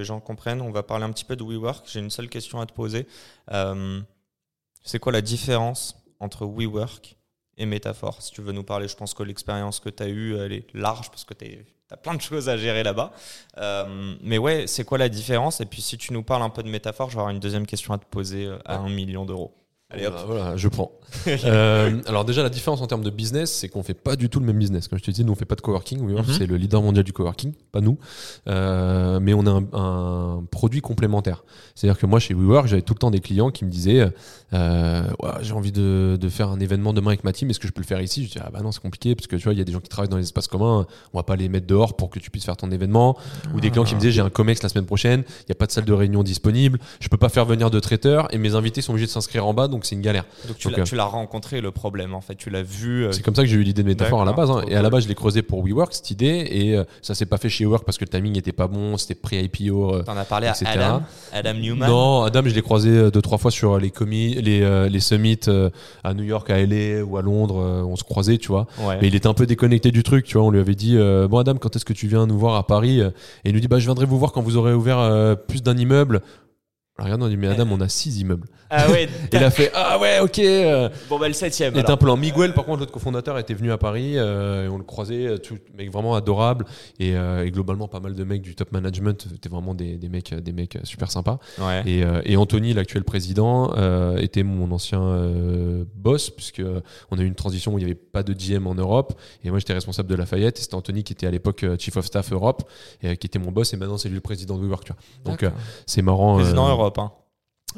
les gens comprennent. On va parler un petit peu de WeWork. J'ai une seule question à te poser. Euh, c'est quoi la différence entre WeWork et Métaphore Si tu veux nous parler, je pense que l'expérience que tu as eue, elle est large parce que tu as plein de choses à gérer là-bas. Euh, mais ouais, c'est quoi la différence? Et puis si tu nous parles un peu de Métaphore, j'aurai une deuxième question à te poser euh, à un million d'euros. Allez, hop. Voilà, je prends. euh, alors déjà, la différence en termes de business, c'est qu'on fait pas du tout le même business. Comme je te disais, nous on fait pas de coworking. Oui, C'est le leader mondial du coworking, pas nous. Euh, mais on a un, un produit complémentaire. C'est-à-dire que moi, chez WeWork, j'avais tout le temps des clients qui me disaient euh, ouais, j'ai envie de, de, faire un événement demain avec ma team. Est-ce que je peux le faire ici? Je dis ah bah non, c'est compliqué parce que tu vois, il y a des gens qui travaillent dans les espaces communs. On va pas les mettre dehors pour que tu puisses faire ton événement. Ou des clients qui me disaient j'ai un comex la semaine prochaine. Il y a pas de salle de réunion disponible. Je peux pas faire venir de traiteur et mes invités sont obligés de s'inscrire en bas, donc c'est une galère. Donc tu l'as rencontré le problème en fait, tu l'as vu. Euh... C'est comme ça que j'ai eu l'idée de métaphore à la base. Hein. Et à la base, je l'ai creusé pour WeWork cette idée et euh, ça s'est pas fait chez WeWork parce que le timing était pas bon, c'était pré-IPO. Euh, T'en as parlé etc. à Adam, Adam Newman. Non, Adam, je l'ai croisé euh, deux trois fois sur les commis, les euh, les summits euh, à New York, à LA ou à Londres. on se croisait, tu vois. Ouais. Mais il était un peu déconnecté du truc, tu vois. On lui avait dit bon Adam, quand est-ce que tu viens nous voir à Paris? Et il nous dit bah je viendrai vous voir quand vous aurez ouvert plus d'un immeuble. Alors, regarde, on dit mais Adam, on a six immeubles. Ah ouais. il a fait ah ouais ok. Bon bah le septième. Était un en Miguel. Par contre, notre cofondateur était venu à Paris euh, et on le croisait, tout, mec vraiment adorable et, euh, et, globalement pas mal de mecs du top management. C'était vraiment des, des, mecs, des mecs super sympas. Ouais. Et, euh, et Anthony, l'actuel président, euh, était mon ancien euh, boss puisque on a eu une transition où il n'y avait pas de GM en Europe et moi j'étais responsable de Lafayette. Et c'était Anthony qui était à l'époque chief of staff Europe et qui était mon boss et maintenant c'est lui le président de WeWork. Tu vois. Donc c'est marrant. Président Europe. Hein.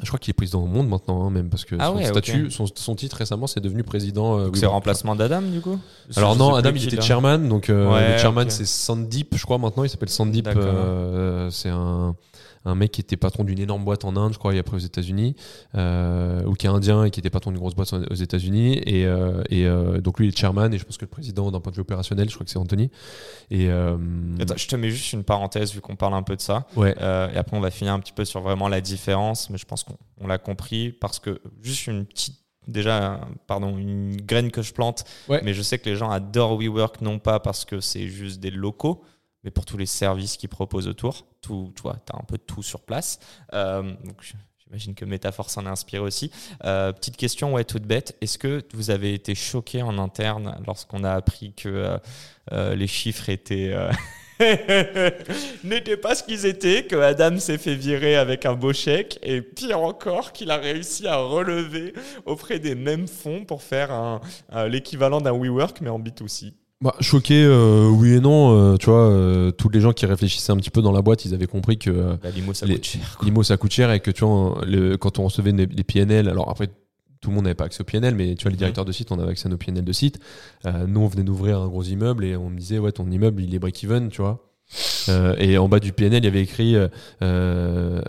Je crois qu'il est président au monde maintenant, hein, même parce que ah son ouais, statut, okay. son, son, titre récemment, c'est devenu président. Euh, c'est remplacement d'Adam du coup? Alors non, Adam il était chairman, donc euh, ouais, le chairman okay. c'est Sandeep, je crois maintenant, il s'appelle Sandeep. Euh, c'est un un mec qui était patron d'une énorme boîte en Inde, je crois, et après aux États-Unis, euh, ou qui est indien et qui était patron d'une grosse boîte aux États-Unis. Et, euh, et euh, donc lui, il est chairman, et je pense que le président, d'un point de vue opérationnel, je crois que c'est Anthony. Et Attends, je te mets juste une parenthèse vu qu'on parle un peu de ça. Ouais. Et après, on va finir un petit peu sur vraiment la différence, mais je pense qu'on l'a compris parce que juste une petite déjà pardon une graine que je plante ouais. mais je sais que les gens adorent WeWork non pas parce que c'est juste des locaux mais pour tous les services qu'ils proposent autour. Tout, tu vois, as un peu tout sur place. Euh, j'imagine que Métaphore s'en a inspiré aussi. Euh, petite question, ouais, toute bête. Est-ce que vous avez été choqué en interne lorsqu'on a appris que euh, les chiffres étaient. n'étaient pas ce qu'ils étaient, que Adam s'est fait virer avec un beau chèque, et pire encore, qu'il a réussi à relever auprès des mêmes fonds pour faire l'équivalent d'un WeWork, mais en B2C. Bah, choqué, euh, oui et non. Euh, tu vois, euh, tous les gens qui réfléchissaient un petit peu dans la boîte, ils avaient compris que bah, l'IMO ça, coûte cher. L'IMO ça coûte cher et que tu vois, le, quand on recevait les, les PNL, alors après tout le monde n'avait pas accès au PNL, mais tu vois, les directeurs de site, on avait accès à nos PNL de site. Euh, nous, on venait d'ouvrir un gros immeuble et on me disait, ouais, ton immeuble, il est break-even, tu vois. Euh, et en bas du PNL, il y avait écrit euh,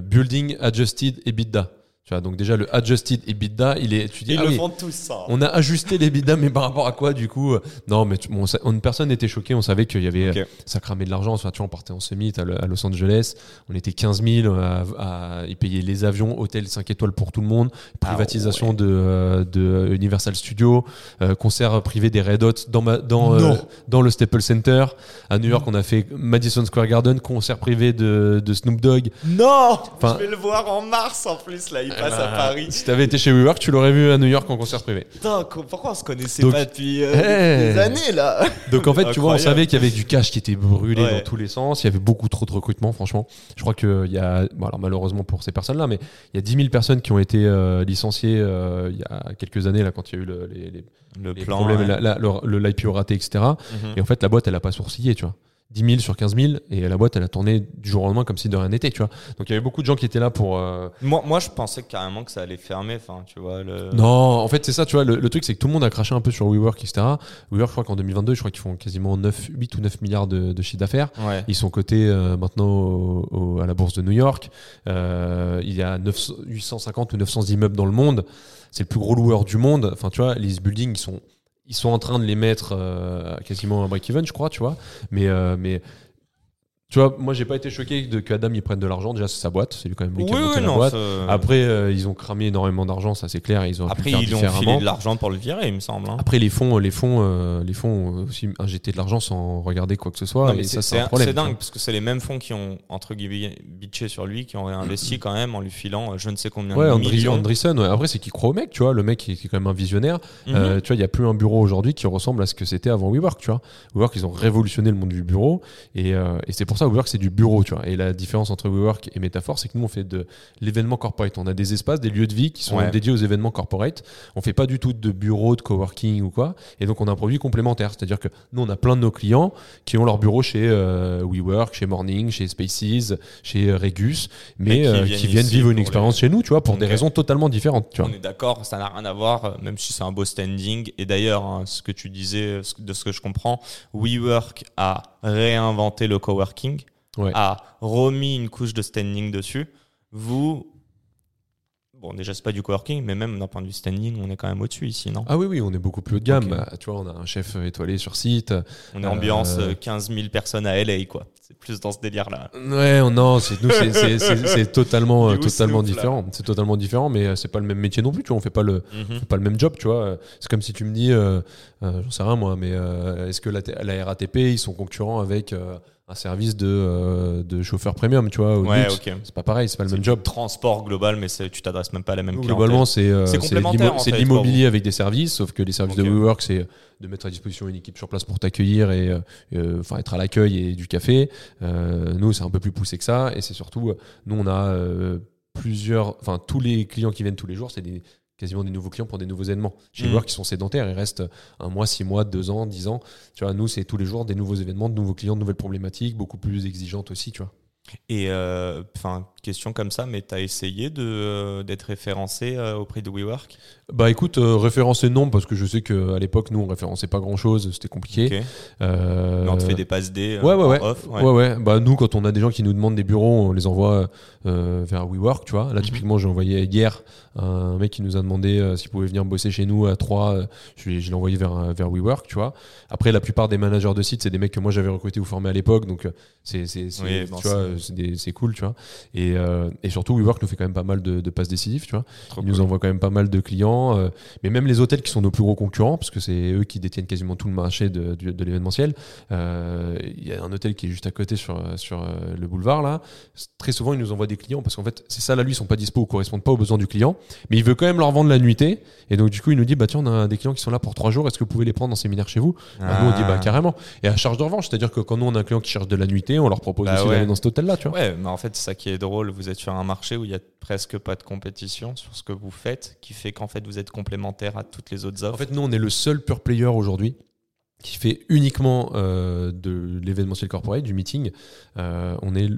Building Adjusted EBITDA. Tu vois, donc déjà le adjusted EBITDA, il est. Tu dis, Ils ah le oui, font tous ça. On a ajusté les EBITDA, mais par rapport à quoi du coup Non, mais tu, bon, on, personne n'était choqué. On savait qu'il y avait Ok. ça cramait de l'argent. Enfin, tu vois, on partait en summit à, à Los Angeles. On était 15 000 à, à y payer les avions, hôtel 5 étoiles pour tout le monde, privatisation Ah ouais. de, euh, de Universal Studios, euh, concert privé des Red Hot dans, ma, dans, euh, dans le Staples Center. À New York, on a fait Madison Square Garden, concert privé de, de Snoop Dogg. Non Enfin- Je vais le voir en mars en plus, là, il passe à Euh, Paris. Si t'avais été chez WeWork, tu l'aurais vu à New York en concert privé. Putain, pourquoi on se connaissait Donc- pas depuis euh, des années, là? Donc en fait, tu vois, on savait qu'il y avait du cash qui était brûlé Ouais. dans tous les sens. Il y avait beaucoup trop de recrutement, franchement. Je crois qu'il y a, bon, alors malheureusement pour ces personnes-là, mais il y a 10 000 personnes qui ont été euh, licenciées euh, il y a quelques années, là, quand il y a eu le- les, les- Le les plan. problèmes, ouais. la- la- le, le- l'IPO raté, etc. Mhm. Et en fait, la boîte, elle a pas sourcillé, tu vois. 10 000 sur 15 000 et la boîte elle a tourné du jour au lendemain comme si de rien n'était tu vois donc il y avait beaucoup de gens qui étaient là pour euh, Moi, moi, je pensais carrément que ça allait fermer. Enfin, tu vois. Le... non en fait c'est ça tu vois le, le truc c'est que tout le monde a craché un peu sur WeWork etc WeWork je crois qu'en 2022 je crois qu'ils font quasiment 9 8 ou 9 milliards de, de chiffre d'affaires Ouais. ils sont cotés euh, maintenant au- au- à la bourse de New York Euh, il y a 900 850 ou 900 immeubles dans le monde c'est le plus gros loueur du monde enfin tu vois les buildings ils sont ils sont en train de les mettre euh, quasiment à break-even, je crois, tu vois. Mais, euh, tu vois, moi, j'ai pas été choqué de qu'Adam il prenne de l'argent. Déjà, c'est sa boîte, c'est lui quand même lui Oui, qui a la boîte. ça- Après, euh, ils ont cramé énormément d'argent, ça c'est clair. Ils ont Après, ils ont filé de l'argent pour le virer, il me semble. hein. Après, les fonds, les fonds, euh, les fonds ont aussi injecté de l'argent sans regarder quoi que ce soit. Non, et ça, c'est un problème. c'est dingue parce que c'est les mêmes fonds qui ont entre guillemets bitché sur lui, qui ont réinvesti quand même en lui filant euh, je ne sais combien Ouais, de Andri- millions. Andreessen, ouais. Après, c'est qu'il croit au mec, tu vois. Le mec, est quand même un visionnaire. Mhm. Euh, tu vois, il n'y a plus un bureau aujourd'hui qui ressemble à ce que c'était avant WeWork, tu vois. WeWork, ils ont révolutionné le monde du bureau. Et, euh, et c'est pour ça WeWork, c'est du bureau, tu vois. Et la différence entre WeWork et Metaphor, c'est que nous, on fait de l'événement corporate. On a des espaces, des lieux de vie qui sont Ouais. dédiés aux événements corporate. On fait pas du tout de bureau, de coworking ou quoi. Et donc, on a un produit complémentaire. C'est-à-dire que nous, on a plein de nos clients qui ont leur bureau chez euh, WeWork, chez Morning, chez Spaces, chez euh, Regus, mais qui euh, viennent qui viennent vivre une expérience chez nous, tu vois, pour des raisons totalement différentes, tu vois. On est d'accord, ça n'a rien à voir, même si c'est un beau standing. Et d'ailleurs, hein, ce que tu disais, de ce que je comprends, WeWork a réinventé le coworking, Ouais. a remis une couche de standing dessus. Vous, bon, déjà, c'est pas du coworking, mais même d'un point de vue standing, on est quand même au-dessus ici, non? Ah oui, oui, on est beaucoup plus haut de gamme. Bah, tu vois, on a un chef étoilé sur site. On est ambiance Euh, euh, 15 000 personnes à LA, quoi. C'est plus dans ce délire-là. Ouais, on- non, c'est nous, c'est- totalement, euh, totalement différent. C'est totalement différent, mais euh, c'est pas le même métier non plus. Tu vois, on fait pas le, Mhm. fait pas le même job, tu vois. Euh, C'est comme si tu me dis, euh, euh, j'en sais rien moi, mais euh, est-ce que la, RATP ils sont concurrents avec euh, un service de, euh, de chauffeur premium, tu vois au Ouais, luxe ok. C'est pas pareil, c'est pas le même job. Transport global, mais tu t'adresses même pas à la même clientèle. Globalement, c'est euh, de l'immobilier avec des services, sauf que les services de WeWork, c'est de mettre à disposition une équipe sur place pour t'accueillir et euh, euh, enfin être à l'accueil et du café. Euh, nous, c'est un peu plus poussé que ça, et c'est surtout, euh, nous, on a euh, plusieurs, enfin tous les clients qui viennent tous les jours, c'est des quasiment des nouveaux clients pour des nouveaux événements. Chez Mm. WeWork, qui sont sédentaires, ils restent un mois, six mois, deux ans, dix ans. Tu vois, nous, c'est tous les jours des nouveaux événements, de nouveaux clients, de nouvelles problématiques, beaucoup plus exigeantes aussi, tu vois. Et euh, enfin, question comme ça, mais tu as essayé euh, d'être référencé euh, auprès de WeWork? Bah écoute, euh, référencé non, parce que je sais qu'à l'époque, nous, on référençait pas grand-chose, c'était compliqué. Ok. Euh, on te fait des passes D euh, Ouais, ouais, ouais. off, Ouais. ouais, Bah, nous, quand on a des gens qui nous demandent des bureaux, on les envoie euh, vers WeWork, tu vois. Là, Mhm. typiquement, j'ai envoyé hier un mec qui nous a demandé s'il pouvait venir bosser chez nous à trois. euh, je l'ai je l'ai envoyé vers, vers WeWork, tu vois. Après, la plupart des managers de sites, c'est des mecs que moi j'avais recrutés ou formés à l'époque, donc c'est, Oui, bon, cool, tu vois. Et, et surtout, WeWork nous fait quand même pas mal de, de passes décisives, tu vois. Trop cool. nous envoient quand même pas mal de clients, euh, mais même les hôtels qui sont nos plus gros concurrents, parce que c'est eux qui détiennent quasiment tout le marché de, de l'événementiel. Euh, Il y a un hôtel qui est juste à côté sur, sur euh, le boulevard là. Très souvent, ils nous envoient des clients parce qu'en fait, c'est ça là, lui, ils sont pas dispo ou correspondent pas aux besoins du client, mais il veut quand même leur vendre la nuitée. Et donc, du coup, il nous dit bah tiens, on a des clients qui sont là pour trois jours. Est-ce que vous pouvez les prendre en séminaire chez vous? Bah, Nous, on dit bah Ah. carrément. Et à charge de revanche, c'est-à-dire que quand nous on a un client qui cherche de la nuitée, on leur propose Bah aussi ouais. d'aller dans cet hôtel là, tu vois. Ouais, mais en fait, c'est ça qui est drôle. Vous êtes sur un marché où il y a presque pas de compétition sur ce que vous faites, qui fait qu'en fait, vous êtes complémentaire à toutes les autres offres. En fait, nous, on est le seul pure player aujourd'hui qui fait uniquement euh, de l'événementiel corporate, du meeting. Euh, on est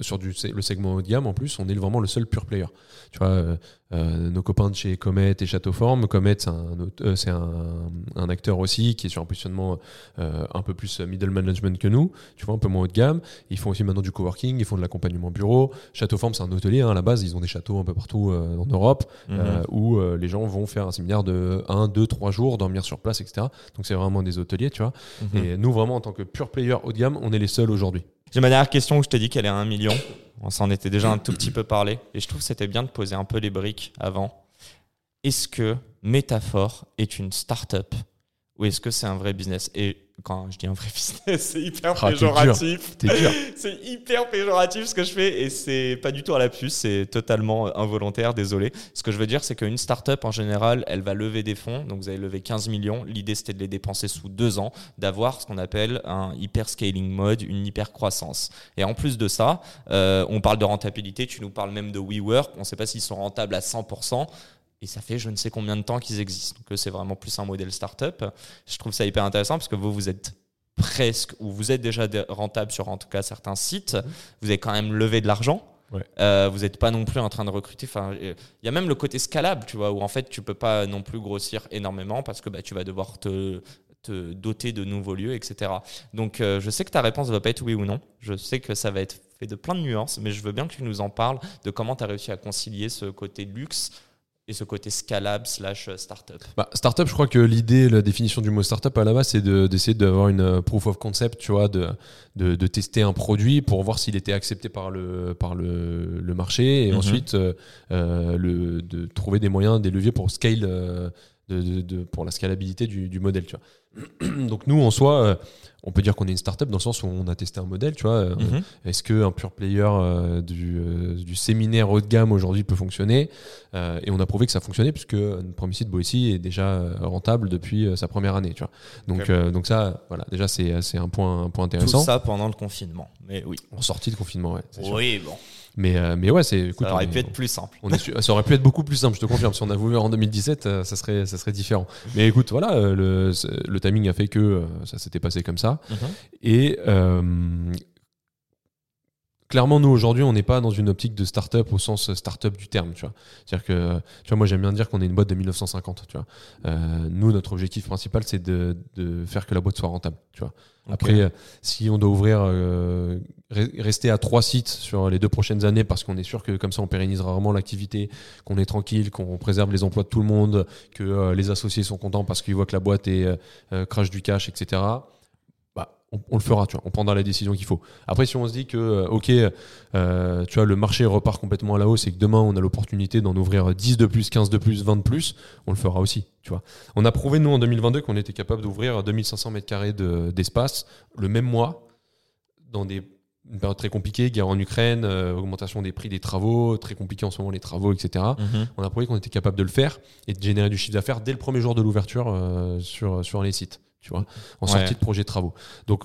sur du, le segment haut de gamme en plus, on est vraiment le seul pure player. Tu vois, euh, euh, nos copains de chez Comet et Châteauforme, Comet, c'est un, euh, un, un acteur aussi qui est sur un positionnement un peu plus middle management que nous, tu vois, un peu moins haut de gamme. Ils font aussi maintenant du coworking, ils font de l'accompagnement bureau. Châteauforme, c'est un hôtelier hein, à la base, ils ont des châteaux un peu partout en Europe Mhm. où les gens vont faire un séminaire de 1, 2, 3 jours, dormir sur place, etc. Donc c'est vraiment des hôteliers, tu vois. Mhm. Et nous, vraiment, en tant que pure player haut de gamme, on est les seuls aujourd'hui. J'ai ma dernière question où je t'ai dit qu'elle est à un million. On s'en était déjà un tout petit peu parlé. Et je trouve que c'était bien de poser un peu les briques avant. Est-ce que Métaphore est une start-up ou est-ce que c'est un vrai business? Et quand je dis un vrai business, c'est hyper Ah, péjoratif. C'est hyper péjoratif ce que je fais et c'est pas du tout à la puce, c'est totalement involontaire, désolé. Ce que je veux dire, c'est qu'une startup en général, elle va lever des fonds. Donc vous avez levé 15 millions. L'idée c'était de les dépenser sous deux ans, d'avoir ce qu'on appelle un hyper scaling mode, une hyper croissance. Et en plus de ça, euh, on parle de rentabilité, tu nous parles même de WeWork. On ne sait pas s'ils sont rentables à 100%. Et ça fait je ne sais combien de temps qu'ils existent. Donc c'est vraiment plus un modèle startup. Je trouve ça hyper intéressant parce que vous, vous êtes presque, ou vous êtes déjà dé- rentable sur en tout cas certains sites, vous avez quand même levé de l'argent. Ouais. Euh, vous n'êtes pas non plus en train de recruter. Enfin, il y a même le côté scalable, tu vois, où en fait tu peux pas non plus grossir énormément parce que bah, tu vas devoir te, te doter de nouveaux lieux, etc. Donc, euh, je sais que ta réponse va pas être oui ou non. Je sais que ça va être fait de plein de nuances, mais je veux bien que tu nous en parles de comment tu as réussi à concilier ce côté luxe et ce côté scalable slash startup. Bah, startup, je crois que l'idée, la définition du mot startup à la base, c'est de- d'essayer d'avoir une euh, proof of concept, tu vois, de, de, de tester un produit pour voir s'il était accepté par le, par le, le marché et Mhm. ensuite euh, euh, le, de trouver des moyens, des leviers pour scale, euh, de, de- de- pour la scalabilité du, du modèle, tu vois. Donc nous, en soi, euh, on peut dire qu'on est une startup dans le sens où on a testé un modèle, tu vois. euh, Mhm. est-ce qu'un pure player euh, du, euh, du séminaire haut de gamme aujourd'hui peut fonctionner Euh, Et on a prouvé que ça fonctionnait puisque notre premier site Boissy est déjà rentable depuis sa première année. Tu vois. Donc, ça, voilà, déjà c'est c'est un point, un point Tout intéressant. ça pendant le confinement. Mais oui. En sortie de confinement, ouais. c'est sûr. Oui, bon. Mais, euh, mais ouais, c'est. ça aurait on pu être plus simple. on est su- ça aurait pu être beaucoup plus simple, je te confirme. Si on avait ouvert en 2017, euh, ça serait, ça serait différent. Mais écoute, voilà, euh, le, le timing a fait que ça s'était passé comme ça. Mhm. Et euh, clairement, nous aujourd'hui, on n'est pas dans une optique de start-up au sens start-up du terme. Tu vois, c'est-à-dire que, tu vois, moi j'aime bien dire qu'on est une boîte de 1950. Tu vois, Euh, nous notre objectif principal, c'est de, de faire que la boîte soit rentable. Tu vois. Après, euh, si on doit ouvrir, euh, re- rester à trois sites sur les deux prochaines années, parce qu'on est sûr que comme ça on pérennisera vraiment l'activité, qu'on est tranquille, qu'on préserve les emplois de tout le monde, que euh, les associés sont contents parce qu'ils voient que la boîte est euh, euh, crash du cash, etc. On, on le fera, tu vois, on prendra la décision qu'il faut. Après, si on se dit que, euh, ok, euh, tu vois, le marché repart complètement à la hausse et que demain on a l'opportunité d'en ouvrir 10 de plus, 15 de plus, 20 de plus, on le fera aussi, tu vois. On a prouvé, nous, en 2022, qu'on était capable d'ouvrir 2500 mètres carrés de- d'espace le même mois dans des une période très compliquée, guerre en Ukraine, euh, augmentation des prix des travaux, très compliqué en ce moment les travaux, etc. Mhm. On a prouvé qu'on était capable de le faire et de générer du chiffre d'affaires dès le premier jour de l'ouverture euh, sur, sur les sites, tu vois, en Ouais. sortie de projet de travaux. Donc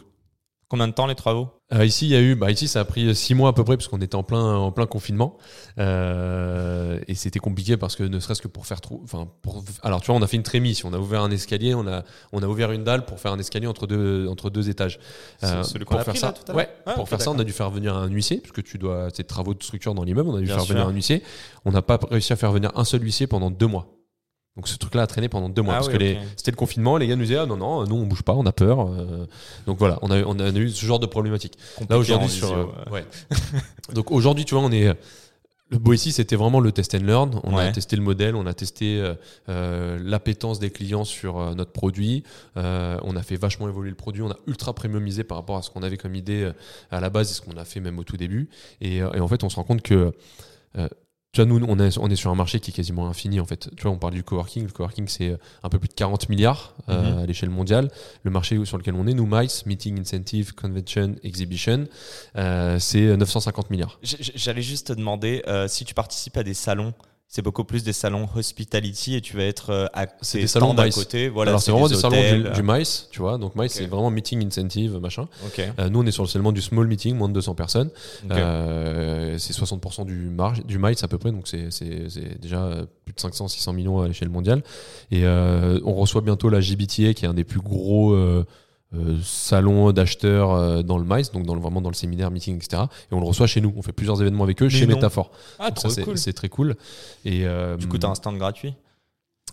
Combien de temps les travaux? euh, ici, il y a eu, bah, ici, ça a pris six mois à peu près parce qu'on était en plein, en plein confinement Euh, et c'était compliqué parce que ne serait-ce que pour faire trop, enfin, pour, alors tu vois, on a fait une trémie. On a ouvert un escalier, on a, on a ouvert une dalle pour faire un escalier entre deux, entre deux étages. C'est Euh, celui pour a faire pris, ça, là, tout à l'heure ouais, Ah, pour faire ça, on a dû faire venir un huissier puisque tu dois, c'est des travaux de structure dans l'immeuble, on a dû Bien faire venir un huissier. On n'a pas réussi à faire venir un seul huissier pendant deux mois. Donc ce truc-là a traîné pendant deux mois Ah parce oui, que c'était le confinement, les gars nous disaient ah non non, nous on bouge pas, on a peur. euh, donc voilà, on a, on a eu ce genre de problématique. Là aujourd'hui en sur visio, euh, ouais. ouais. donc aujourd'hui tu vois on est le Boissy c'était vraiment le test and learn. On a testé le modèle, on a testé euh, euh, l'appétence des clients sur euh, notre produit. Euh, on a fait vachement évoluer le produit. On a ultra premiumisé par rapport à ce qu'on avait comme idée euh, à la base et ce qu'on a fait même au tout début. Et, euh, et en fait on se rend compte que euh, tu vois, nous, on est, on est sur un marché qui est quasiment infini, en fait. Tu vois, on parle du coworking. Le coworking, c'est euh, un peu plus de 40 milliards euh, Mhm. à l'échelle mondiale. Le marché sur lequel on est, nous, MICE, Meeting Incentive, Convention, Exhibition, euh, c'est 950 milliards. J'allais juste te demander euh, si tu participes à des salons. C'est beaucoup plus des salons hospitality et tu vas être euh, à C'est des salons stands à MICE. côté. Voilà, Alors, c'est vraiment des salons du, du MICE, tu vois. Donc, MICE, c'est vraiment Meeting Incentive, machin. Ok. Euh, nous, on est sur le seulement du small meeting, moins de 200 personnes. Ok. Euh, c'est 60% du, marge, du MICE à peu près, donc c'est- c'est c'est déjà plus de 500-600 millions à l'échelle mondiale. Et euh, on reçoit bientôt la JBTA, qui est un des plus gros euh, salons d'acheteurs euh, dans le MICE, donc dans le, vraiment dans le séminaire, meeting, etc. Et on le reçoit chez nous. On fait plusieurs événements avec eux chez non. Métaphore. Ah, Donc trop ça, cool. c'est très cool. Et, euh, Du coup, tu as un stand gratuit?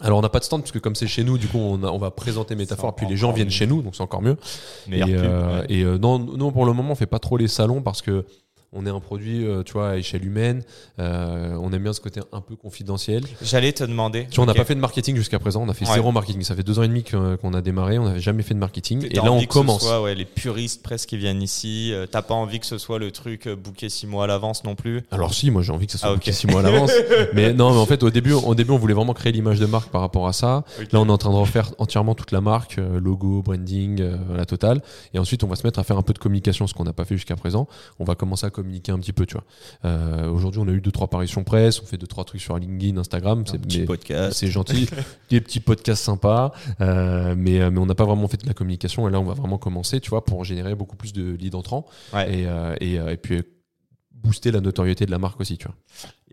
Alors on n'a pas de stand parce que comme c'est chez nous, du coup on, a- on va présenter Métaphore, puis les gens viennent mieux. chez nous, donc c'est encore mieux. Et pub, ouais. et, euh, non, non, pour le moment, on fait pas trop les salons parce que on est un produit, euh, tu vois, à échelle humaine. Euh, on aime bien ce côté un peu confidentiel. J'allais te demander. Tu vois, on n'a pas fait de marketing jusqu'à présent. On a fait Ouais. zéro marketing. Ça fait deux ans et demi que- qu'on a démarré. On n'avait jamais fait de marketing. Et là, on commence. Ce soit, ouais, les puristes presque qui viennent ici. euh, T'as pas envie que ce soit le truc euh, booké six mois à l'avance non plus? Alors si, moi j'ai envie que ça soit Ah, booké six mois à l'avance. mais non, mais en fait au début, au début, on voulait vraiment créer l'image de marque par rapport à ça. Là, on est en train de refaire entièrement toute la marque, euh, logo, branding, euh, la totale. Et ensuite, on va se mettre à faire un peu de communication, ce qu'on n'a pas fait jusqu'à présent. On va commencer à communiquer un petit peu, tu vois. Euh, Aujourd'hui, on a eu deux trois apparitions presse, on fait deux trois trucs sur LinkedIn, Instagram. C'est petit mais- podcast. c'est gentil, des petits podcasts sympas, euh, mais, euh, mais on n'a pas vraiment fait de la communication. Et là, on va vraiment commencer, tu vois, pour générer beaucoup plus de leads entrants Ouais. et, et, et puis booster la notoriété de la marque aussi, tu vois.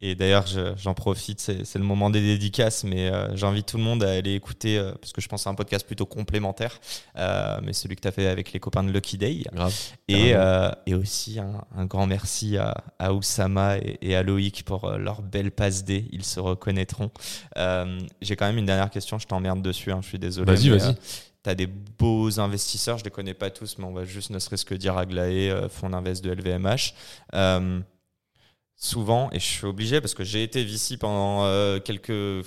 Et d'ailleurs, je- j'en profite, c'est le moment des dédicaces, mais euh, j'invite tout le monde à aller écouter, euh, parce que je pense c'est un podcast plutôt complémentaire, euh, mais celui que tu as fait avec les copains de Lucky Day. Grave. Et, aussi un, un grand merci à, à Oussama et, et à Loïc pour leur belle passe D. Ils se reconnaîtront. J'ai quand même une dernière question. Je t'emmerde dessus. hein, je suis désolé. Vas-y, vas-y. tu as des beaux investisseurs. Je les connais pas tous, mais on va juste ne serait-ce que dire Aglaé, fonds d'invest de LVMH. Euh, souvent, et je suis obligé parce que j'ai été VC pendant euh, quelques.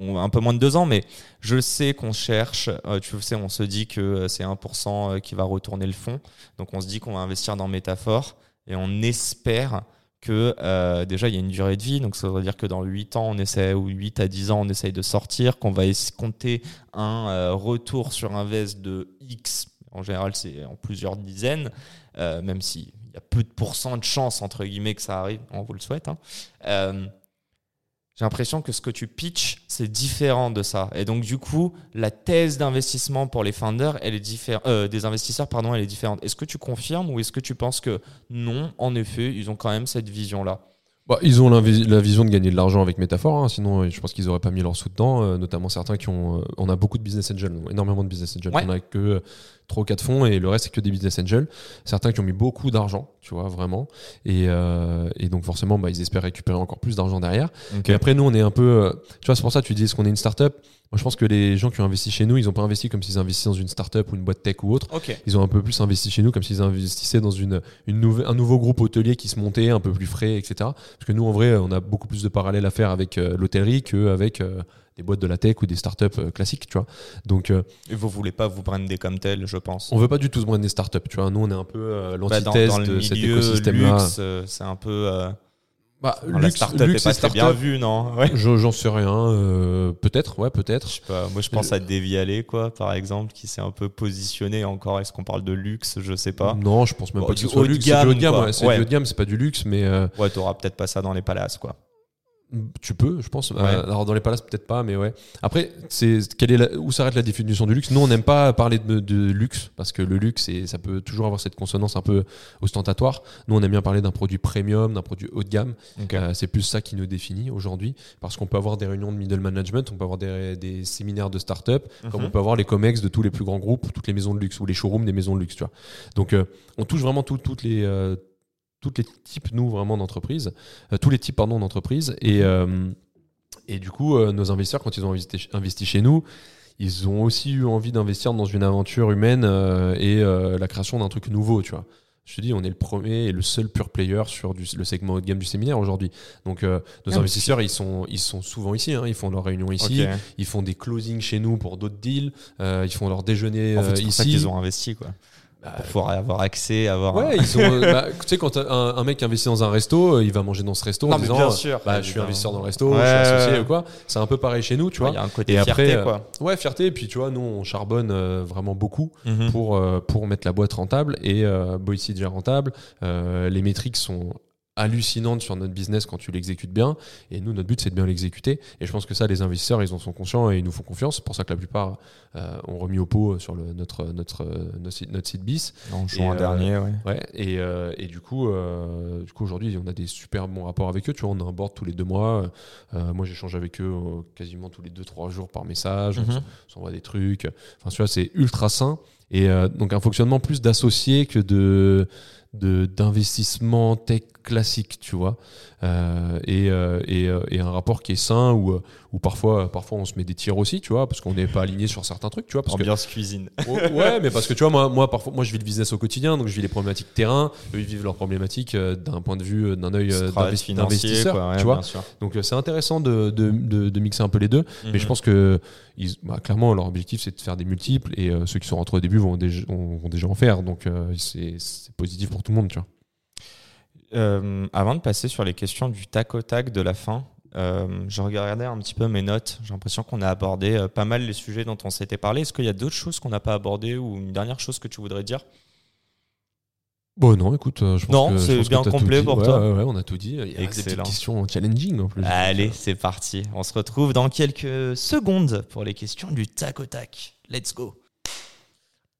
un peu moins de deux ans, mais je sais qu'on cherche, euh, tu sais, on se dit que euh, c'est 1% euh, qui va retourner le fonds. Donc on se dit qu'on va investir dans Métaphore et on espère que déjà il y a une durée de vie. Donc ça veut dire que dans 8 ans, on essaie, ou 8 à 10 ans, on essaye de sortir, qu'on va compter un retour sur un vest de X. En général, c'est en plusieurs dizaines, même s'il y a peu de pourcents de chances, entre guillemets, que ça arrive. On vous le souhaite. hein. Euh, j'ai l'impression que ce que tu pitches, c'est différent de ça. Et donc, du coup, la thèse d'investissement pour les founders, elle est différente, euh, des investisseurs, pardon, elle est différente. Est-ce que tu confirmes ou est-ce que tu penses que non, en effet, ils ont quand même cette vision-là? Bah, ils ont la vision de gagner de l'argent avec Métaphore, hein, sinon euh, je pense qu'ils n'auraient pas mis leur sous dedans, euh, notamment certains qui ont... euh, on a beaucoup de business angels, énormément de business angels. Ouais. On a que 3 ou 4 fonds et le reste c'est que des business angels. Certains qui ont mis beaucoup d'argent, tu vois, vraiment. Et, euh, et donc forcément, bah, ils espèrent récupérer encore plus d'argent derrière. Et après, nous, on est un peu... euh, tu vois, c'est pour ça que tu dis, est-ce qu'on est une startup? Moi, je pense que les gens qui ont investi chez nous, ils n'ont pas investi comme s'ils investissaient dans une startup ou une boîte tech ou autre. Ils ont un peu plus investi chez nous comme s'ils investissaient dans une, une nouve- un nouveau groupe hôtelier qui se montait, un peu plus frais, etc. Parce que nous, en vrai, on a beaucoup plus de parallèles à faire avec euh, l'hôtellerie qu'avec euh, des boîtes de la tech ou des startups euh, classiques, tu vois. Donc, euh, Et vous voulez pas vous brander comme tel, je pense. on veut pas du tout se brander des startups, tu vois. Nous, on est un peu euh, Bah, dans, l'antithèse de cet écosystème-là. luxe, euh, c'est un peu. euh, Bah, enfin, la startup est pas très bien vue, non Ouais. Je- J'en sais rien. peut-être, ouais, peut-être. Je sais pas, moi je pense à Devialet, quoi, par exemple, qui s'est un peu positionné encore. Est-ce qu'on parle de luxe? Je sais pas. Non, je pense même Bon, pas que du ce soit luxe. C'est du haut de gamme, ouais. C'est Ouais. du haut de gamme, c'est pas du luxe, mais Ouais, t'auras peut-être pas ça dans les palaces, quoi. Tu peux, je pense. Ouais. Euh, alors dans les palaces peut-être pas, mais ouais. Après, c'est quelle est la- où s'arrête la définition du luxe? Nous, on n'aime pas parler de, de luxe parce que le luxe, c'est- ça peut toujours avoir cette consonance un peu ostentatoire. Nous, on aime bien parler d'un produit premium, d'un produit haut de gamme. Euh, c'est plus ça qui nous définit aujourd'hui, parce qu'on peut avoir des réunions de middle management, on peut avoir des, des séminaires de start-up, comme on Mhm. peut avoir les comex de tous les plus grands groupes, toutes les maisons de luxe ou les showrooms des maisons de luxe. Tu vois. Donc, euh, on touche vraiment tout- toutes les euh, toutes les types nous vraiment d'entreprises, euh, tous les types pardon d'entreprises et euh, et du coup, euh, nos investisseurs, quand ils ont investi, investi chez nous, ils ont aussi eu envie d'investir dans une aventure humaine et la création d'un truc nouveau, tu vois. Je te dis, on est le premier et le seul pure player sur du- le segment haut de gamme du séminaire aujourd'hui. Donc, euh, nos Ah, investisseurs, ils sont, ils sont souvent ici. hein. ils font leurs réunions ici. Ils font des closings chez nous pour d'autres deals. euh, ils font leur déjeuner En fait, euh, c'est pour ça ici. qu'ils ont investi, quoi. Bah, Pour pouvoir avoir accès, avoir. un- Ouais, ils sont. euh, bah, tu sais, quand un, un mec investit dans un resto, euh, il va manger dans ce resto Non, en disant bien euh, sûr, bah, je suis investisseur dans le resto, Ouais, je suis associé ouais. ou quoi. C'est un peu pareil chez nous, tu Ouais, vois. Il y a un côté Et fierté, après, quoi. Ouais, fierté. Et puis, tu vois, nous, on charbonne euh, vraiment beaucoup Mhm. pour, euh, pour mettre la boîte rentable. Et euh, Boise est déjà rentable. Euh, les métriques sont hallucinantes sur notre business quand tu l'exécutes bien. Et nous, notre but, c'est de bien l'exécuter. Et je pense que ça, les investisseurs, ils en sont conscients et ils nous font confiance. C'est pour ça que la plupart euh, ont remis au pot sur le, notre, notre, notre, site, notre site bis. En juin euh, dernier, ouais. Ouais, et, euh, et du coup, du coup aujourd'hui, on a des super bons rapports avec eux. Tu vois, on a un board tous les deux mois. Moi, j'échange avec eux quasiment tous les deux, trois jours par message. On Mhm. on s'envoie des trucs. Enfin, tu vois, c'est ultra sain. Et euh, donc, un fonctionnement plus d'associé que de d'investissement tech classique, tu vois. Euh, et, euh, et, euh, et un rapport qui est sain où, où parfois, parfois on se met des tirs aussi, tu vois, parce qu'on n'est pas aligné sur certains trucs, tu vois. Parce que Ambiance cuisine. Oh, ouais, mais parce que tu vois, moi, moi, parfois, moi, je vis le business au quotidien, donc je vis les problématiques terrain. Eux, ils vivent leurs problématiques d'un point de vue, d'un œil d'investisseur, ouais, tu vois. Donc, c'est intéressant de, de, de, de mixer un peu les deux. Mais Mhm. je pense que, bah, clairement, leur objectif, c'est de faire des multiples, et euh, ceux qui sont rentrés au début vont déjà, déjà en faire. Donc, euh, c'est positif pour tout le monde, tu vois. Euh, avant de passer sur les questions du tac au tac de la fin, je regardais un petit peu mes notes. J'ai l'impression qu'on a abordé pas mal les sujets dont on s'était parlé. Est-ce qu'il y a d'autres choses qu'on n'a pas abordées ou une dernière chose que tu voudrais dire? Bon, non, écoute, euh, je pense Non, que, c'est que bien complet pour toi. Ouais, ouais, on a tout dit. Il y a des Excellent. questions challenging en plus. Allez, c'est parti. On se retrouve dans quelques secondes pour les questions du tac au tac. Let's go.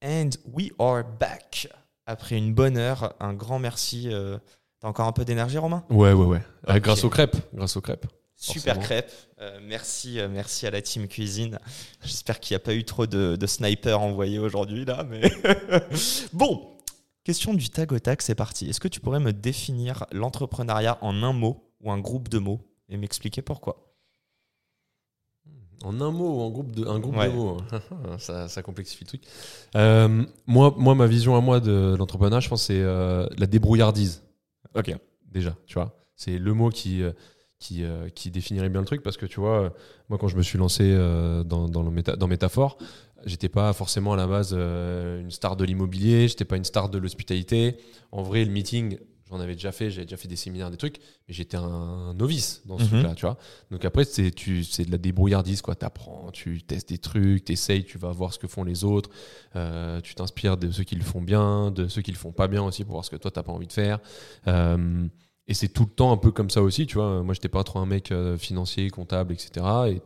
And we are back. Après une bonne heure, un grand merci euh, T'as encore un peu d'énergie, Romain? Ouais, ouais, ouais. Ok. grâce aux crêpes. Grâce aux crêpes. Super Forcément. crêpe. Euh, merci, euh, merci à la team cuisine. J'espère qu'il n'y a pas eu trop de, de snipers envoyés aujourd'hui là, mais bon. Question du tag au tag, c'est parti. Est-ce que tu pourrais me définir l'entrepreneuriat en un mot ou un groupe de mots et m'expliquer pourquoi? En un mot ou en groupe de, un groupe Ouais. de mots hein. ça, ça complexifie le truc. Euh, moi, moi, ma vision à moi de l'entrepreneuriat, je pense, c'est euh, la débrouillardise. Ok. déjà, tu vois. C'est le mot qui, euh, qui, qui définirait bien le truc parce que, tu vois, moi, quand je me suis lancé dans, dans, le méta- dans Métaphore, j'étais pas forcément à la base euh, une star de l'immobilier, j'étais pas une star de l'hospitalité. En vrai, le meeting, j'en avais déjà fait, j'avais déjà fait des séminaires, des trucs, mais j'étais un novice dans ce Mhm. truc-là, tu vois. Donc après, c'est de la débrouillardise, quoi. T'apprends, tu testes des trucs, t'essayes, tu vas voir ce que font les autres, euh, tu t'inspires de ceux qui le font bien, de ceux qui le font pas bien aussi pour voir ce que toi, t'as pas envie de faire. Euh, et c'est tout le temps un peu comme ça aussi, tu vois. Moi, j'étais pas trop un mec financier, comptable, etc. Et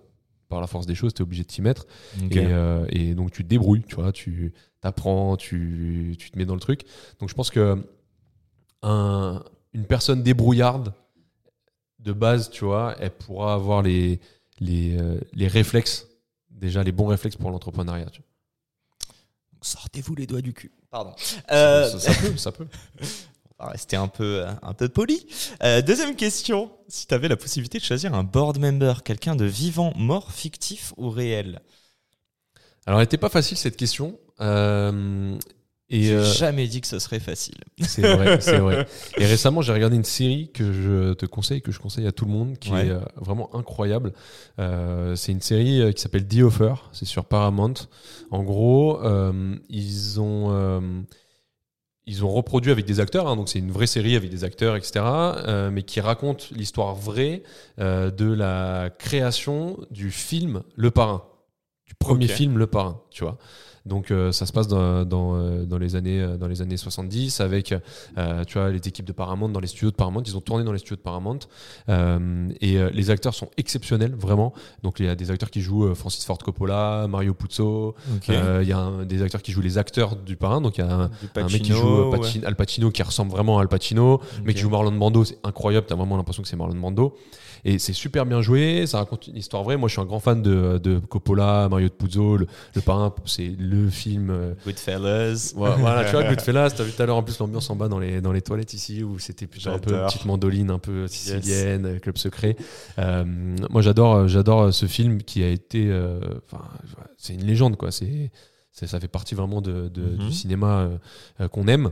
par la force des choses, t'es obligé de t'y mettre. Et, euh, et donc, tu te débrouilles, tu vois. Tu apprends, tu, tu te mets dans le truc. Donc, je pense que un- une personne débrouillarde, de base, tu vois, elle pourra avoir les, les, euh, les réflexes, déjà les bons réflexes pour l'entrepreneuriat. tu. Sortez-vous les doigts du cul. Pardon. Euh, Ça, ça peut, ça peut. On va rester un peu, un peu poli. Euh, deuxième question. Si tu avais la possibilité de choisir un board member, quelqu'un de vivant, mort, fictif ou réel? Alors, elle n'était pas facile cette question. Euh, et J'ai euh, jamais dit que ce serait facile. c'est vrai, c'est vrai. Et récemment, j'ai regardé une série que je te conseille, que je conseille à tout le monde, qui Ouais. est euh, vraiment incroyable. Euh, c'est une série euh, qui s'appelle The Offer. C'est sur Paramount. En gros, euh, ils ont euh, ils ont reproduit avec des acteurs, hein, donc c'est une vraie série avec des acteurs, etc., euh, mais qui raconte l'histoire vraie euh, de la création du film Le Parrain, du premier film Le Parrain, tu vois. Donc euh, ça se passe dans, dans, dans les années euh, dans les années 70 avec euh, tu vois les équipes de Paramount dans les studios de Paramount. Ils ont tourné dans les studios de Paramount. Euh, et les acteurs sont exceptionnels vraiment. Donc il y a des acteurs qui jouent Francis Ford Coppola Mario Puzo. Il y a un- des acteurs qui jouent les acteurs du Parrain. Donc il y a un, mec qui joue Pacino- Al Pacino qui ressemble vraiment à Al Pacino le mec qui joue Marlon Brando, c'est incroyable, t'as vraiment l'impression que c'est Marlon Brando. Et c'est super bien joué, ça raconte une histoire vraie. Moi, je suis un grand fan de, de Coppola, Mario Puzo, le, le parrain, c'est le film. euh, Goodfellas. voilà, voilà, tu vois, Goodfellas, t'as vu tout à l'heure en plus l'ambiance en bas dans les, dans les toilettes ici, où c'était plutôt un peu J'adore. petite mandoline, un peu sicilienne, club secret. Euh, moi, j'adore, j'adore ce film qui a été, euh, c'est une légende, quoi. C'est, ça fait partie vraiment de, de- du cinéma euh, euh, qu'on aime.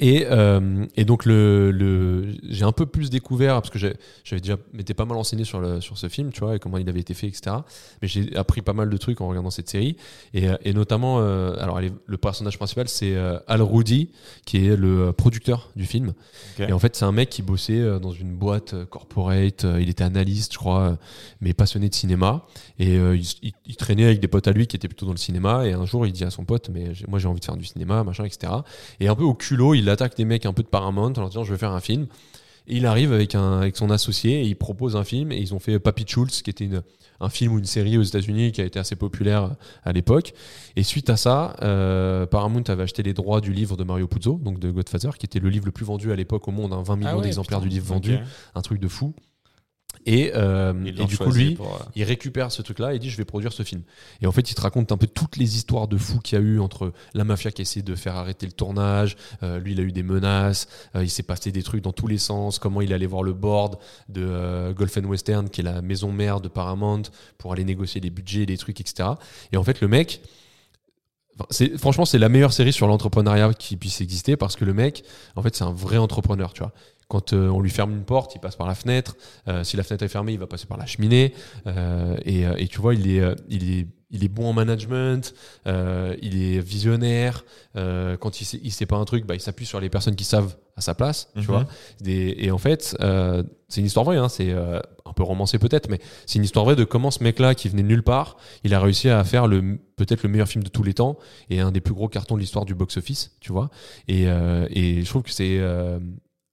Et, euh, et donc le, le j'ai un peu plus découvert parce que j'avais déjà m'étais pas mal renseigné sur le sur ce film tu vois et comment il avait été fait etc mais j'ai appris pas mal de trucs en regardant cette série. Et, euh, et notamment euh, alors est- le personnage principal c'est euh, Al Rudy qui est le producteur du film. Et en fait c'est un mec qui bossait dans une boîte corporate il était analyste je crois mais passionné de cinéma. Et il, il- il traînait avec des potes à lui qui étaient plutôt dans le cinéma. Et un jour il dit à son pote mais moi j'ai envie de faire du cinéma machin etc et un peu au culot, il attaque des mecs un peu de Paramount en leur disant je vais faire un film. Et il arrive avec, un, avec son associé et il propose un film. Et ils ont fait Papy Schultz, qui était une- un film ou une série aux États-Unis qui a été assez populaire à l'époque. Et suite à ça, euh, Paramount avait acheté les droits du livre de Mario Puzo, donc de Godfather, qui était le livre le plus vendu à l'époque au monde, hein, 20 millions d'exemplaires du livre vendu, un truc de fou. Et, euh, et du coup, lui, il récupère ce truc-là et dit je vais produire ce film. Et en fait, il te raconte un peu toutes les histoires de fous qu'il y a eu entre la mafia qui essaie de faire arrêter le tournage, euh, lui il a eu des menaces, euh, il s'est passé des trucs dans tous les sens, comment il allait voir le board de euh, Gulf and Western qui est la maison mère de Paramount pour aller négocier les budgets, des trucs, etc. Et en fait, le mec, franchement c'est la meilleure série sur l'entrepreneuriat qui puisse exister parce que le mec, en fait, c'est un vrai entrepreneur, tu vois. Quand euh, on lui ferme une porte, il passe par la fenêtre. Euh, si la fenêtre est fermée, il va passer par la cheminée. Euh, et, et tu vois, il est, il est, il est bon en management. il est visionnaire. Quand il sait, il sait pas un truc, bah, il s'appuie sur les personnes qui savent à sa place. Tu Mhm. vois. Et en fait, c'est une histoire vraie. Hein, c'est un peu romancé peut-être, mais c'est une histoire vraie de comment ce mec-là, qui venait de nulle part, il a réussi à faire le peut-être le meilleur film de tous les temps et un des plus gros cartons de l'histoire du box-office. Tu vois. Et, et je trouve que c'est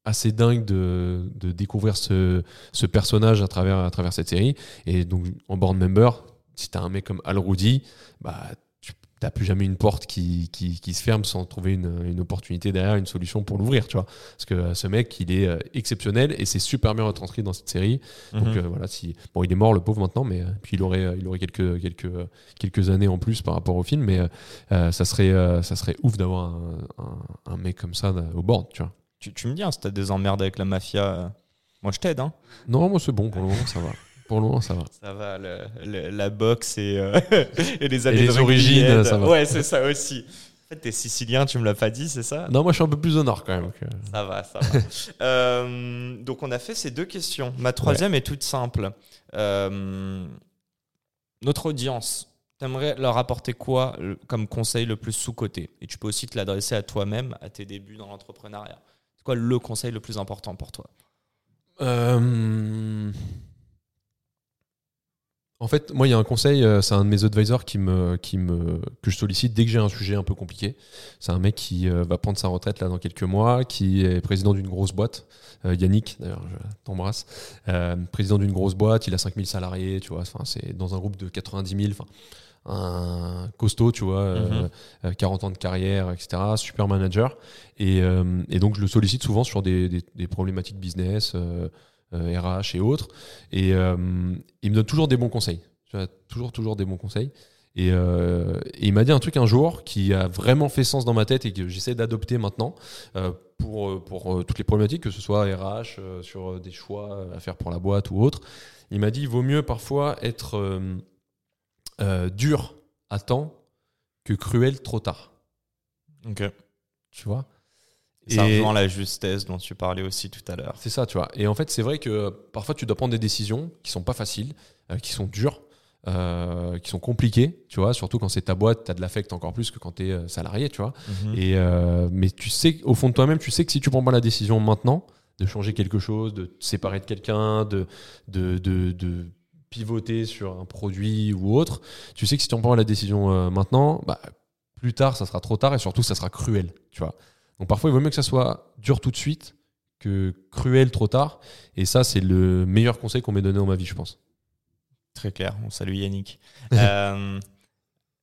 assez dingue de, de découvrir ce, ce personnage à travers, à travers cette série. Et donc, en board member, si t'as un mec comme Al Rudy, bah, tu t'as plus jamais une porte qui, qui, qui, se ferme sans trouver une, une, opportunité derrière, une solution pour l'ouvrir, tu vois. Parce que euh, ce mec, il est euh, exceptionnel et c'est super bien retranscrit dans cette série. Donc Mhm. euh, voilà, si bon, il est mort le pauvre maintenant, mais puis il aurait, il aurait quelques, quelques, quelques années en plus par rapport au film, mais euh, ça serait, ça serait ouf d'avoir un, un, un mec comme ça au board, tu vois. Tu, tu me dis, hein, si t'as des emmerdes avec la mafia, euh, moi je t'aide. Hein. Non, moi c'est bon pour le moment, ça va. Pour le moment, ça va. Ça va, le- le- la boxe et, euh, et les années les de rugby origines, aident. ça va. Ouais, c'est ça aussi. En fait, t'es sicilien, tu me l'as pas dit, c'est ça? Non, moi je suis un peu plus au nord quand même. Ça va, ça va. Euh, donc, on a fait ces deux questions. Ma troisième est toute simple. Euh, notre audience, t'aimerais leur apporter quoi comme conseil le plus sous-côté Et tu peux aussi te l'adresser à toi-même, à tes débuts dans l'entrepreneuriat. C'est quoi le conseil le plus important pour toi? Euh, En fait, moi, il y a un conseil, euh, c'est un de mes advisors qui me, qui me, que je sollicite dès que j'ai un sujet un peu compliqué. C'est un mec qui euh, va prendre sa retraite là dans quelques mois, qui est président d'une grosse boîte. Yannick, d'ailleurs, je t'embrasse. Président d'une grosse boîte, il a 5000 salariés, tu vois. C'est dans un groupe de 90 000. Enfin, un costaud, tu vois, euh, euh, 40 ans de carrière, etc. Super manager. Et, euh, et donc, je le sollicite souvent sur des, des, des problématiques business. euh, euh, RH et autres. Et euh, il me donne toujours des bons conseils. Tu vois, toujours, toujours des bons conseils. Et, euh, et il m'a dit un truc un jour qui a vraiment fait sens dans ma tête et que j'essaie d'adopter maintenant euh, pour, euh, pour euh, toutes les problématiques, que ce soit RH, euh, sur euh, des choix à faire pour la boîte ou autre. Il m'a dit il vaut mieux parfois être euh, euh, dur à temps que cruel trop tard. Ok. Tu vois? Ça Et- rejoint la justesse dont tu parlais aussi tout à l'heure. C'est ça, tu vois. Et en fait, c'est vrai que parfois, tu dois prendre des décisions qui sont pas faciles, euh, qui sont dures, euh, qui sont compliquées, tu vois. Surtout quand c'est ta boîte, tu as de l'affect encore plus que quand tu es salarié, tu vois. Mhm. Et, euh, mais tu sais, au fond de toi-même, tu sais que si tu prends pas la décision maintenant de changer quelque chose, de te séparer de quelqu'un, de, de, de, de pivoter sur un produit ou autre, tu sais que si tu prends pas la décision euh, maintenant, bah, plus tard, ça sera trop tard et surtout, ça sera cruel, tu vois. Donc parfois, il vaut mieux que ça soit dur tout de suite que cruel trop tard. Et ça, c'est le meilleur conseil qu'on m'ait donné dans ma vie, je pense. Très clair. On salue Yannick. Euh,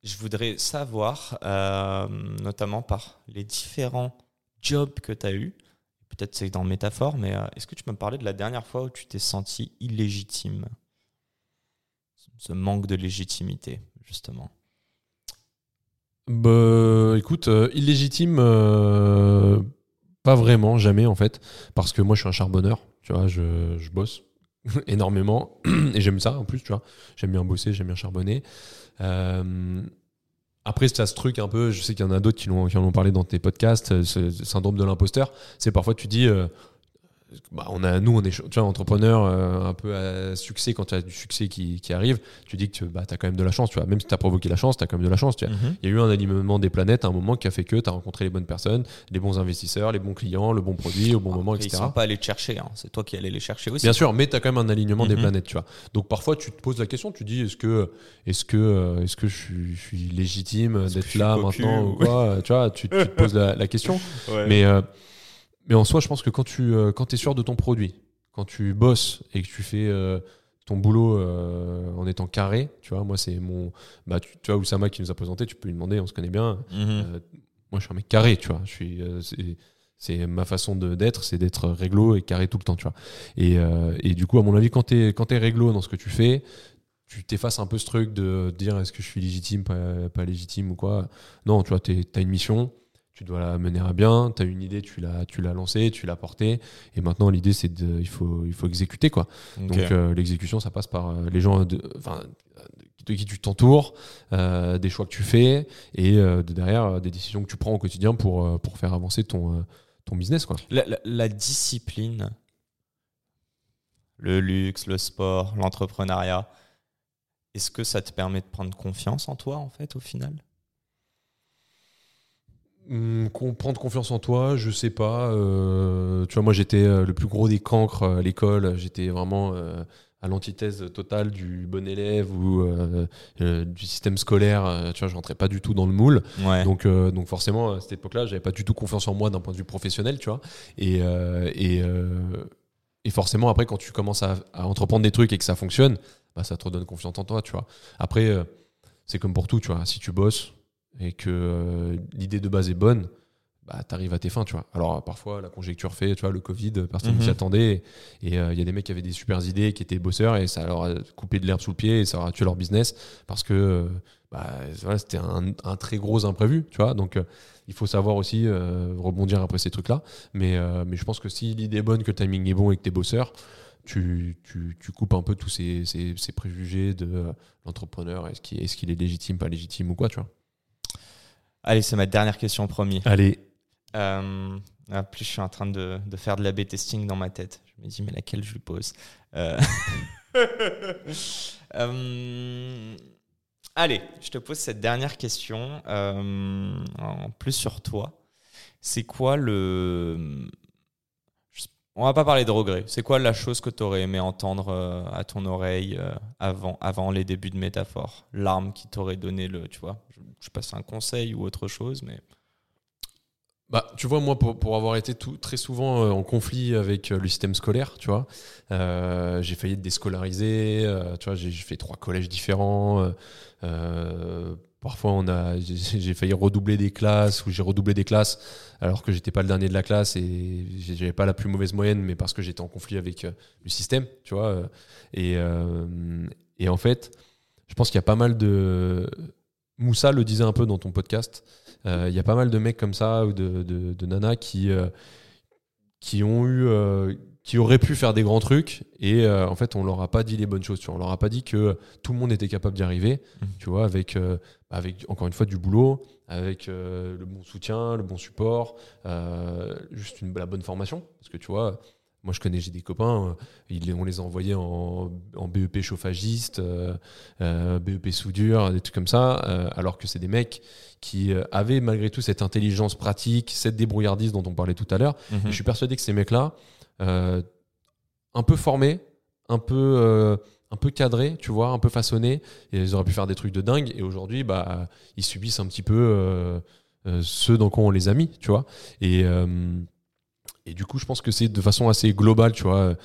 je voudrais savoir, euh, notamment par les différents jobs que tu as eus, peut-être c'est dans métaphore, mais est-ce que tu peux me parler de la dernière fois où tu t'es senti illégitime? Ce manque de légitimité, justement. Bah, écoute, euh, illégitime, euh, pas vraiment, jamais en fait, parce que moi je suis un charbonneur, tu vois, je, bosse énormément et j'aime ça en plus, tu vois, j'aime bien bosser, j'aime bien charbonner. Euh, après, c'est ce truc un peu, je sais qu'il y en a d'autres qui, qui en ont parlé dans tes podcasts, ce syndrome de l'imposteur, c'est parfois tu dis, bah, on a, nous, on est tu vois, entrepreneur euh, un peu à succès, quand tu as du succès qui, qui arrive, tu dis que tu bah, as quand même de la chance, tu vois, même si tu as provoqué la chance, tu as quand même de la chance, tu vois. Il y a eu un alignement des planètes à un moment qui a fait que tu as rencontré les bonnes personnes, les bons investisseurs, les bons clients, le bon produit au bon moment, Après, Ils etc. sont pas allés te chercher, hein. c'est toi qui allais les chercher aussi. Bien sûr, mais tu as quand même un alignement des Mhm. planètes, tu vois. Donc parfois tu te poses la question, tu dis est-ce que est-ce que euh, est-ce que je suis, je suis légitime d'être là maintenant ou- quoi? Tu vois, tu, tu te poses la, la question. Ouais. Mais euh, mais en soi, je pense que quand tu euh, quand es sûr de ton produit, quand tu bosses et que tu fais euh, ton boulot euh, en étant carré, tu vois, moi c'est mon bah tu, tu vois Oussama qui nous a présenté, tu peux lui demander, on se connaît bien. Mhm. Euh, moi, je suis un mec carré, tu vois. Je suis, euh, c'est, ma façon d'être, c'est d'être réglo et carré tout le temps, tu vois. Et, et du coup, à mon avis, quand t'es, quand t'es réglo dans ce que tu fais, tu t'effaces un peu ce truc de dire est-ce que je suis légitime, pas, pas légitime ou quoi? Non, tu vois, t'as une mission, tu dois la mener à bien, t'as une idée, tu l'as, tu l'as lancée, tu l'as portée, et maintenant l'idée c'est de, il faut, il faut exécuter quoi. Donc euh, l'exécution, ça passe par euh, les gens de, de qui tu t'entoures, euh, des choix que tu fais et de derrière des décisions que tu prends au quotidien pour, pour faire avancer ton, ton business. Quoi. La, la- la discipline, le luxe, le sport, l'entrepreneuriat, est-ce que ça te permet de prendre confiance en toi, en fait, au final? Prendre confiance en toi, je sais pas. euh, tu vois, moi j'étais euh, le plus gros des cancres euh, à l'école. J'étais vraiment euh, à l'antithèse totale du bon élève ou euh, du système scolaire. tu vois, je rentrais pas du tout dans le moule. Ouais. Donc, donc forcément, à cette époque-là, j'avais pas du tout confiance en moi d'un point de vue professionnel, tu vois. Et, et, et forcément, après, quand tu commences à, à entreprendre des trucs et que ça fonctionne, bah, ça te redonne confiance en toi, tu vois. Après, c'est comme pour tout, tu vois. Si tu bosses, et que euh, l'idée de base est bonne, bah, t'arrives à tes fins, tu vois. Alors parfois la conjecture fait, tu vois, le Covid, personne ne Mhm. s'y attendait, et il y a des mecs qui avaient des super idées, qui étaient bosseurs, et ça leur a coupé de l'herbe sous le pied, et ça leur a tué leur business, parce que euh, bah, voilà, c'était un, un très gros imprévu, tu vois. Donc euh, il faut savoir aussi euh, rebondir après ces trucs-là. Mais, euh, mais je pense que si l'idée est bonne, que le timing est bon et que t'es bosseur, tu, tu, tu coupes un peu tous ces, ces, ces préjugés de euh, l'entrepreneur, est-ce qu'il est, est légitime, pas légitime ou quoi, tu vois. Allez, c'est ma dernière question en premier. Allez, Euh, ah, plus je suis en train de, de faire de l'A-B testing dans ma tête. Je me dis, mais laquelle je lui pose Euh, euh, Allez, je te pose cette dernière question, en plus sur toi. C'est quoi le... On va pas parler de regret. C'est quoi la chose que tu aurais aimé entendre euh, à ton oreille euh, avant, les débuts de métaphore? L'arme qui t'aurait donné le... Tu vois, je, je sais pas si c'est un conseil ou autre chose, mais... Bah, tu vois, moi, pour, avoir été tout, très souvent euh, en conflit avec le système scolaire, tu vois, j'ai failli être déscolarisé, tu vois, j'ai fait trois collèges différents. Parfois, on a, j'ai failli redoubler des classes ou j'ai redoublé des classes alors que j'étais pas le dernier de la classe et j'avais pas la plus mauvaise moyenne, mais parce que j'étais en conflit avec euh, le système, tu vois. euh, et, euh, et en fait, je pense qu'il y a pas mal de. Moussa le disait un peu dans ton podcast. Euh, Il y a pas mal de mecs comme ça ou de, de, de nanas qui, euh, qui ont eu. qui auraient pu faire des grands trucs et euh, en fait on leur a pas dit les bonnes choses tu vois. on leur a pas dit que tout le monde était capable d'y arriver Mhm. tu vois avec euh, avec encore une fois du boulot avec euh, le bon soutien le bon support euh, juste une la bonne formation. Parce que tu vois moi je connais j'ai des copains euh, ils, on les a envoyés en, en BEP chauffagiste BEP soudure des trucs comme ça alors que c'est des mecs qui avaient malgré tout cette intelligence pratique cette débrouillardise dont on parlait tout à l'heure. Et je suis persuadé que ces mecs-là, un peu formés, un peu, un peu cadrés, tu vois, un peu façonnés, et ils auraient pu faire des trucs de dingue. Et aujourd'hui, bah, ils subissent un petit peu euh, euh, ceux dans quoi on les a mis, tu vois. Et, euh, et du coup, je pense que c'est de façon assez globale, tu vois.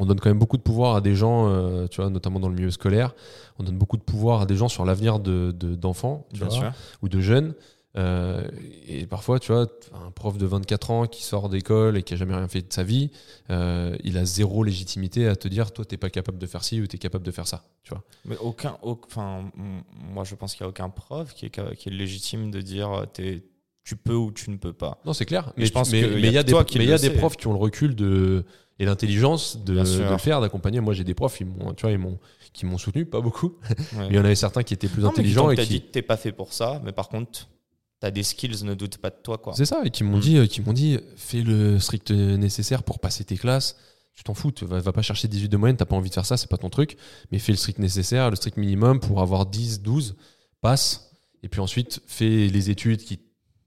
on donne quand même beaucoup de pouvoir à des gens, tu vois, notamment dans le milieu scolaire. On donne beaucoup de pouvoir à des gens sur l'avenir de, de- d'enfants, tu Bien vois sûr. ou de jeunes. Euh, et parfois, tu vois, un prof de 24 ans qui sort d'école et qui a jamais rien fait de sa vie, euh, il a zéro légitimité à te dire, toi, t'es pas capable de faire ci ou t'es capable de faire ça, tu vois. Mais aucun, au- enfin, moi je pense qu'il n'y a aucun prof qui est, qui est légitime de dire euh, t'es- tu peux ou tu ne peux pas. Non, c'est clair. Mais Mais je pense mais- qu'il y mais a il y a des, mais y a profs qui ont le recul de et l'intelligence de, de le faire, d'accompagner. Moi, j'ai des profs, ils m'ont, tu vois, ils m'ont, qui m'ont soutenu, pas beaucoup. Ouais. Mais il y en avait certains qui étaient plus Non, mais intelligents qui et qui, dit que t'es pas fait pour ça, mais par contre, t'as des skills, ne doute pas de toi, quoi. C'est ça, et qui m'ont Mm. dit, euh, qui m'ont dit, fais le strict nécessaire pour passer tes classes. Tu t'en fous, tu vas, va pas chercher 18 de moyenne, t'as pas envie de faire ça, c'est pas ton truc. Mais fais le strict nécessaire, le strict minimum pour avoir 10, 12, passe. Et puis ensuite, fais les études qui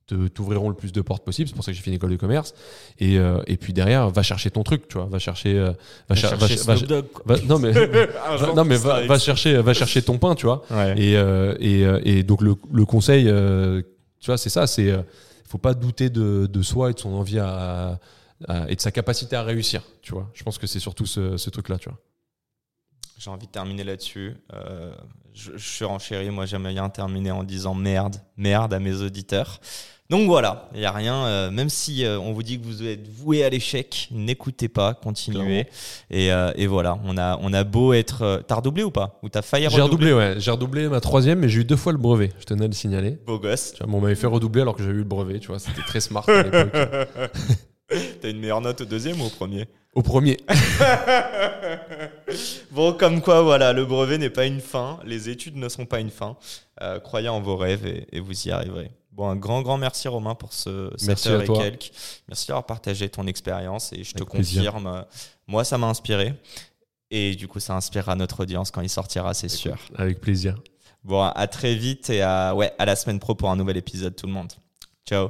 te- t'ouvriront le plus de portes possible. C'est pour ça que j'ai fait une école de commerce. Et, euh, et puis derrière, va chercher ton truc, tu vois. Va chercher. euh, va, cher- va- chercher va- Snoop Dogg, quoi. va- non, mais, va- non, mais va, chercher, va chercher ton pain, tu vois. Ouais. Et, euh, et, et donc le, le conseil, euh, tu vois, c'est ça, c'est euh, faut pas douter de, de soi et de son envie à- et de sa capacité à réussir, tu vois. Je pense que c'est surtout ce, ce truc-là, tu vois. J'ai envie de terminer là-dessus. Euh, je, je suis renchéri. Moi, j'aime bien terminer en disant merde, merde à mes auditeurs. Donc voilà, il n'y a rien. euh, même si euh, on vous dit que vous êtes voué à l'échec, n'écoutez pas, continuez. Et, euh, et voilà, on a, on a beau être. T'as redoublé ou pas? Ou t'as failli J'ai redoubler redoublé, ouais. J'ai redoublé ma troisième, mais j'ai eu deux fois le brevet. Je tenais à le signaler. Beau gosse. Tu vois, bon, on m'avait fait redoubler alors que j'avais eu le brevet, tu vois. C'était très smart à l'époque. T'as une meilleure note au deuxième ou au premier? Au premier. Bon, comme quoi, voilà, le brevet n'est pas une fin, les études ne sont pas une fin. Croyez en vos rêves et, et vous y arriverez. Bon, un grand, grand merci Romain pour ce cette Merci heure à et toi. quelques. Merci d'avoir partagé ton expérience et je te Avec confirme, euh, moi ça m'a inspiré. Et du coup, ça inspirera notre audience quand il sortira, c'est sûr. Avec plaisir. Bon, à très vite et à, ouais, à la semaine pro pour un nouvel épisode, tout le monde. Ciao.